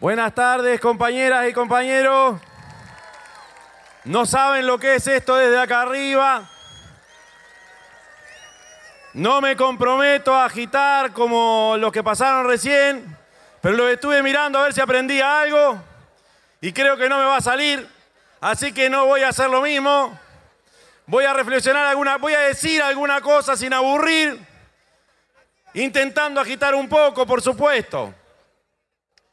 Buenas tardes, compañeras y compañeros. No saben lo que es esto desde acá arriba. No me comprometo a agitar como los que pasaron recién, pero lo estuve mirando a ver si aprendía algo y creo que no me va a salir, así que no voy a hacer lo mismo. Voy a reflexionar alguna, voy a decir alguna cosa sin aburrir, intentando agitar un poco, por supuesto.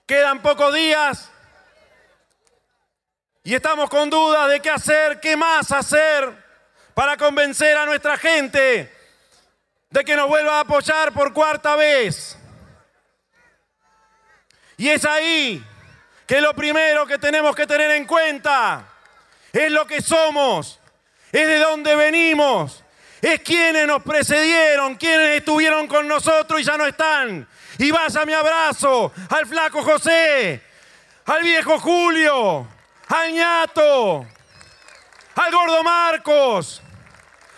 Quedan pocos días y estamos con dudas de qué hacer, qué más hacer para convencer a nuestra gente de que nos vuelva a apoyar por cuarta vez. Y es ahí que lo primero que tenemos que tener en cuenta es lo que somos, es de dónde venimos, es quienes nos precedieron, quienes estuvieron con nosotros y ya no están, y vaya mi abrazo al flaco José, al viejo Julio, al ñato, al gordo Marcos,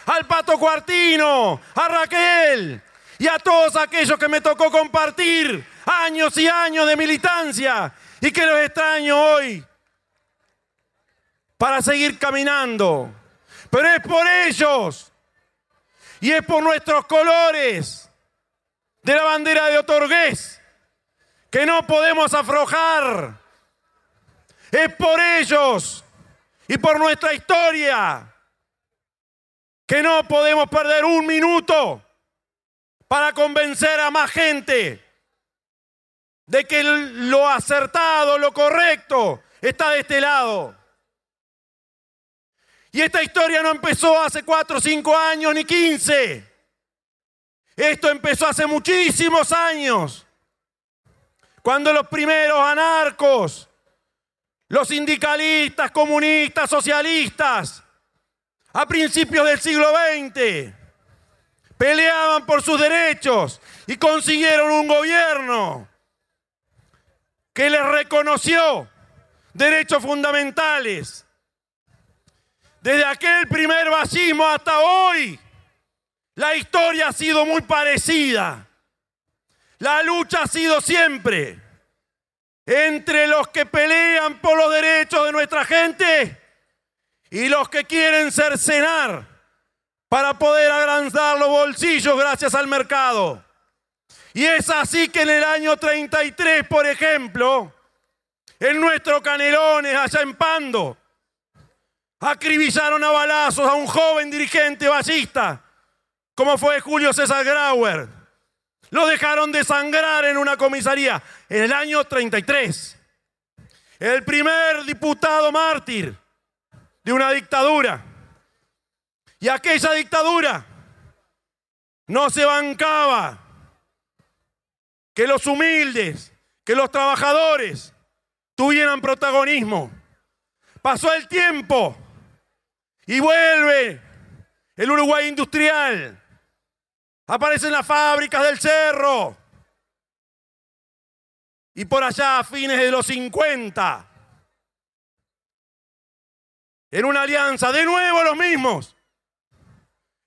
al pato Cuartino, a Raquel y a todos aquellos que me tocó compartir años y años de militancia y que los extraño hoy para seguir caminando. Pero es por ellos y es por nuestros colores de la bandera de Otorgués, que no podemos aflojar. Es por ellos y por nuestra historia que no podemos perder un minuto para convencer a más gente de que lo acertado, lo correcto, está de este lado. Y esta historia no empezó hace cuatro, cinco años ni quince. Esto empezó hace muchísimos años, cuando los primeros anarcos, los sindicalistas, comunistas, socialistas, a principios del siglo XX, peleaban por sus derechos y consiguieron un gobierno que les reconoció derechos fundamentales. Desde aquel primer fascismo hasta hoy, la historia ha sido muy parecida. La lucha ha sido siempre entre los que pelean por los derechos de nuestra gente y los que quieren cercenar para poder agrandar los bolsillos gracias al mercado. Y es así que en el año 33, por ejemplo, en nuestro Canelones, allá en Pando, acribillaron a balazos a un joven dirigente ballista como fue Julio César Grauer. Lo dejaron de sangrar en una comisaría en el año 33. El primer diputado mártir de una dictadura. Y aquella dictadura no se bancaba que los humildes, que los trabajadores tuvieran protagonismo. Pasó el tiempo y vuelve el Uruguay industrial. Aparecen las fábricas del cerro. Y por allá a fines de los 50, en una alianza, de nuevo los mismos.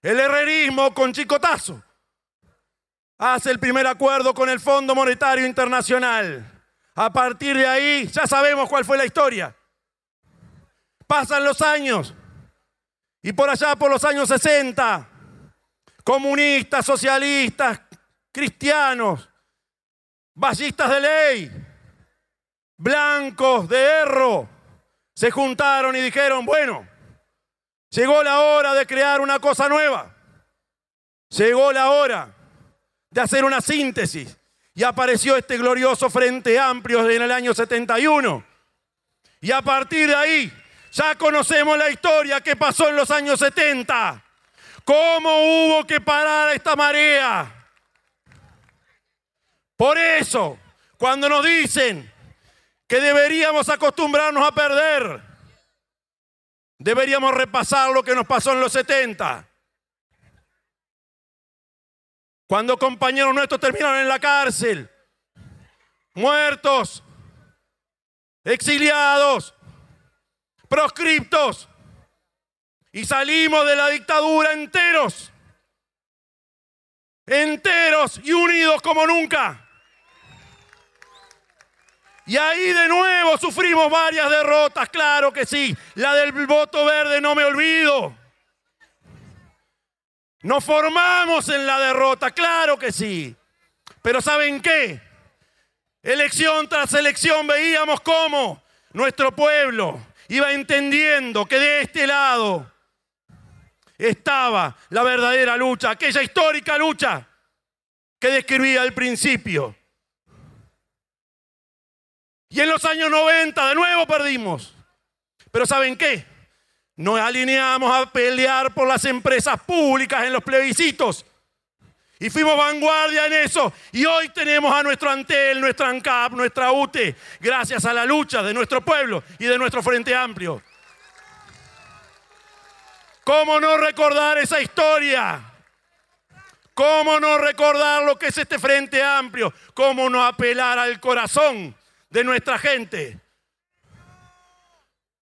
El herrerismo con chicotazo hace el primer acuerdo con el Fondo Monetario Internacional. A partir de ahí ya sabemos cuál fue la historia. Pasan los años y por allá por los años 60 comunistas, socialistas, cristianos, ballistas de ley, blancos de erro, se juntaron y dijeron, bueno, llegó la hora de crear una cosa nueva, llegó la hora de hacer una síntesis y apareció este glorioso Frente Amplio en el año 71. Y a partir de ahí ya conocemos la historia que pasó en los años 70 ¿Cómo hubo que parar esta marea? Por eso, cuando nos dicen que deberíamos acostumbrarnos a perder, deberíamos repasar lo que nos pasó en los 70. Cuando compañeros nuestros terminaron en la cárcel, muertos, exiliados, proscriptos, y salimos de la dictadura enteros, enteros y unidos como nunca. Y ahí de nuevo sufrimos varias derrotas, claro que sí. La del voto verde no me olvido. Nos formamos en la derrota, claro que sí. Pero ¿saben qué? Elección tras elección veíamos cómo nuestro pueblo iba entendiendo que de este lado estaba la verdadera lucha, aquella histórica lucha que describía al principio. Y en los años 90 de nuevo perdimos. Pero ¿saben qué? Nos alineamos a pelear por las empresas públicas en los plebiscitos. Y fuimos vanguardia en eso. Y hoy tenemos a nuestro Antel, nuestra ANCAP, nuestra UTE, gracias a la lucha de nuestro pueblo y de nuestro Frente Amplio. ¿Cómo no recordar esa historia? ¿Cómo no recordar lo que es este Frente Amplio? ¿Cómo no apelar al corazón de nuestra gente?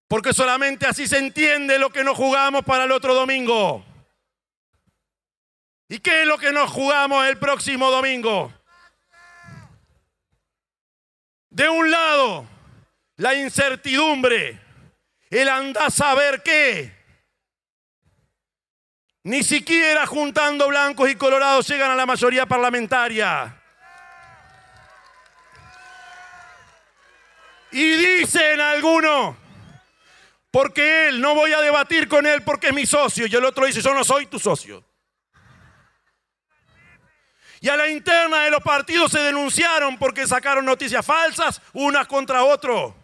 Porque solamente así se entiende lo que nos jugamos para el otro domingo. ¿Y qué es lo que nos jugamos el próximo domingo? De un lado, la incertidumbre, el andar a saber qué. Ni siquiera juntando blancos y colorados llegan a la mayoría parlamentaria. Y dicen algunos, porque él, no voy a debatir con él porque es mi socio. Y el otro dice, yo no soy tu socio. Y a la interna de los partidos se denunciaron porque sacaron noticias falsas unas contra otro.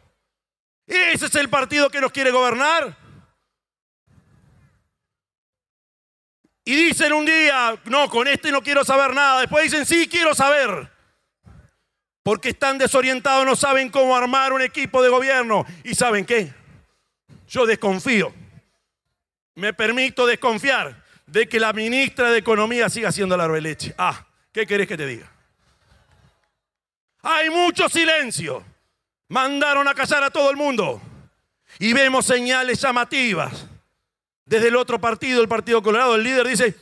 ¿Ese es el partido que nos quiere gobernar? Y dicen un día, no, con este no quiero saber nada. Después dicen, sí, quiero saber. Porque están desorientados, no saben cómo armar un equipo de gobierno. ¿Y saben qué? Yo desconfío, me permito desconfiar de que la ministra de Economía siga siendo la leche. Ah, ¿qué querés que te diga? Hay mucho silencio. Mandaron a callar a todo el mundo. Y vemos señales llamativas. Desde el otro partido, el Partido Colorado, el líder dice,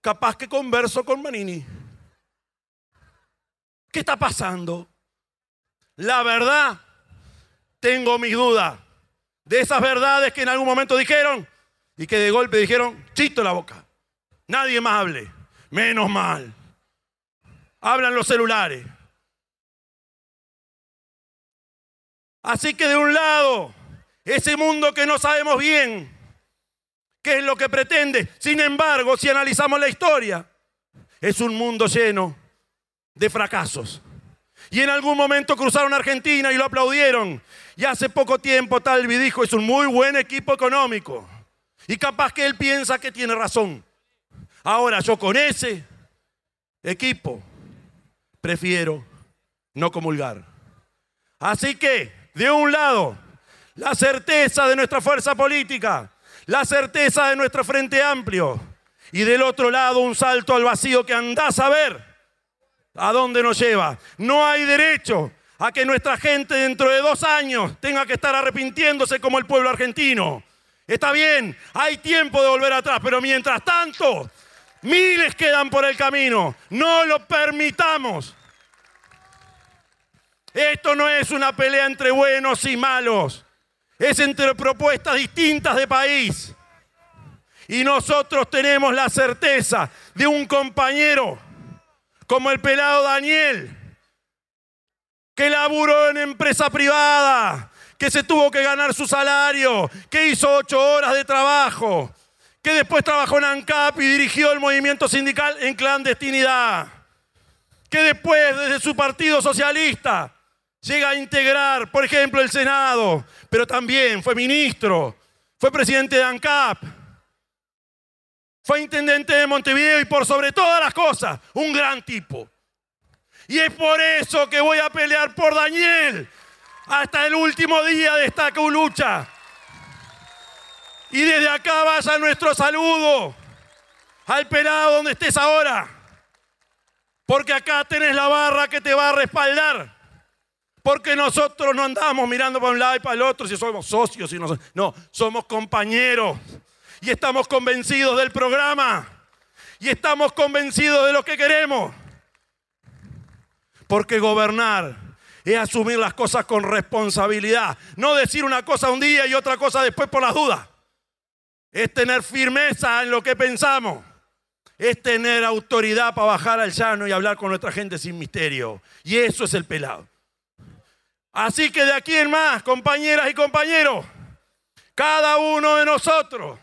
capaz que converso con Manini. ¿Qué está pasando? La verdad, tengo mis dudas de esas verdades que en algún momento dijeron y que de golpe dijeron, chito la boca, nadie más hable, menos mal. Hablan los celulares. Así que de un lado, ese mundo que no sabemos bien qué es lo que pretende, sin embargo, si analizamos la historia, es un mundo lleno de fracasos. Y en algún momento cruzaron Argentina y lo aplaudieron. Y hace poco tiempo Talvi dijo, es un muy buen equipo económico. Y capaz que él piensa que tiene razón. Ahora yo con ese equipo prefiero no comulgar. Así que, de un lado, la certeza de nuestra fuerza política, la certeza de nuestro frente amplio, y del otro lado un salto al vacío que andás a ver a dónde nos lleva. No hay derecho a que nuestra gente dentro de dos años tenga que estar arrepintiéndose como el pueblo argentino. Está bien, hay tiempo de volver atrás, pero mientras tanto, miles quedan por el camino. No lo permitamos. Esto no es una pelea entre buenos y malos. Es entre propuestas distintas de país. Y nosotros tenemos la certeza de un compañero como el pelado Daniel, que laburó en empresa privada, que se tuvo que ganar su salario, que hizo ocho horas de trabajo, que después trabajó en ANCAP y dirigió el movimiento sindical en clandestinidad, que después desde su partido socialista llega a integrar, por ejemplo, el Senado, pero también fue ministro, fue presidente de ANCAP, fue intendente de Montevideo y por sobre todas las cosas, un gran tipo. Y es por eso que voy a pelear por Daniel hasta el último día de esta lucha. Y desde acá vaya nuestro saludo al pelado donde estés ahora. Porque acá tenés la barra que te va a respaldar. Porque nosotros no andamos mirando para un lado y para el otro si somos socios. Si no, no, somos compañeros y estamos convencidos del programa y estamos convencidos de lo que queremos. Porque gobernar es asumir las cosas con responsabilidad. No decir una cosa un día y otra cosa después por las dudas. Es tener firmeza en lo que pensamos. Es tener autoridad para bajar al llano y hablar con nuestra gente sin misterio. Y eso es el pelado. Así que de aquí en más, compañeras y compañeros, cada uno de nosotros,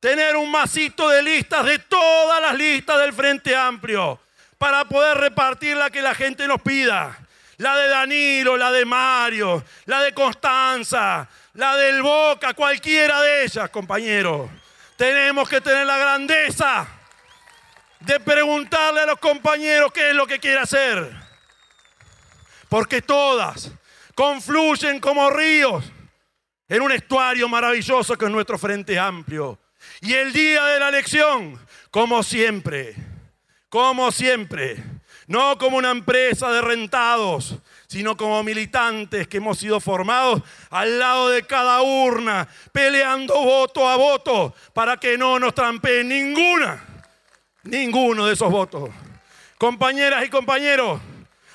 tener un masito de listas de todas las listas del Frente Amplio para poder repartir la que la gente nos pida. La de Danilo, la de Mario, la de Constanza, la del Boca, cualquiera de ellas, compañeros. Tenemos que tener la grandeza de preguntarle a los compañeros qué es lo que quiere hacer. Porque todas confluyen como ríos en un estuario maravilloso que es nuestro Frente Amplio. Y el día de la elección, como siempre, como siempre, no como una empresa de rentados, sino como militantes que hemos sido formados al lado de cada urna, peleando voto a voto para que no nos trampeen ninguna, ninguno de esos votos. Compañeras y compañeros,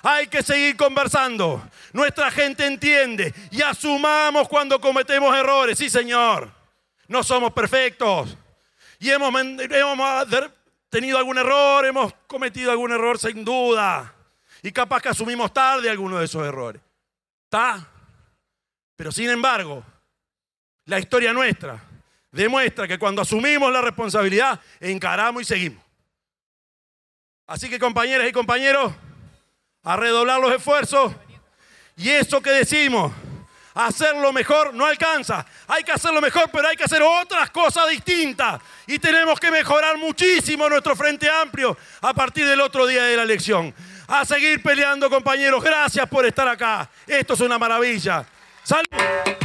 hay que seguir conversando. Nuestra gente entiende y asumamos cuando cometemos errores. Sí, Señor, no somos perfectos. Y hemos, tenido algún error, hemos cometido algún error sin duda. Y capaz que asumimos tarde alguno de esos errores. ¿Está? Pero sin embargo, la historia nuestra demuestra que cuando asumimos la responsabilidad, encaramos y seguimos. Así que compañeras y compañeros, a redoblar los esfuerzos. Y eso que decimos, hacerlo mejor no alcanza. Hay que hacerlo mejor, pero hay que hacer otras cosas distintas. Y tenemos que mejorar muchísimo nuestro Frente Amplio a partir del otro día de la elección a seguir peleando, compañeros. Gracias por estar acá. Esto es una maravilla. Salud.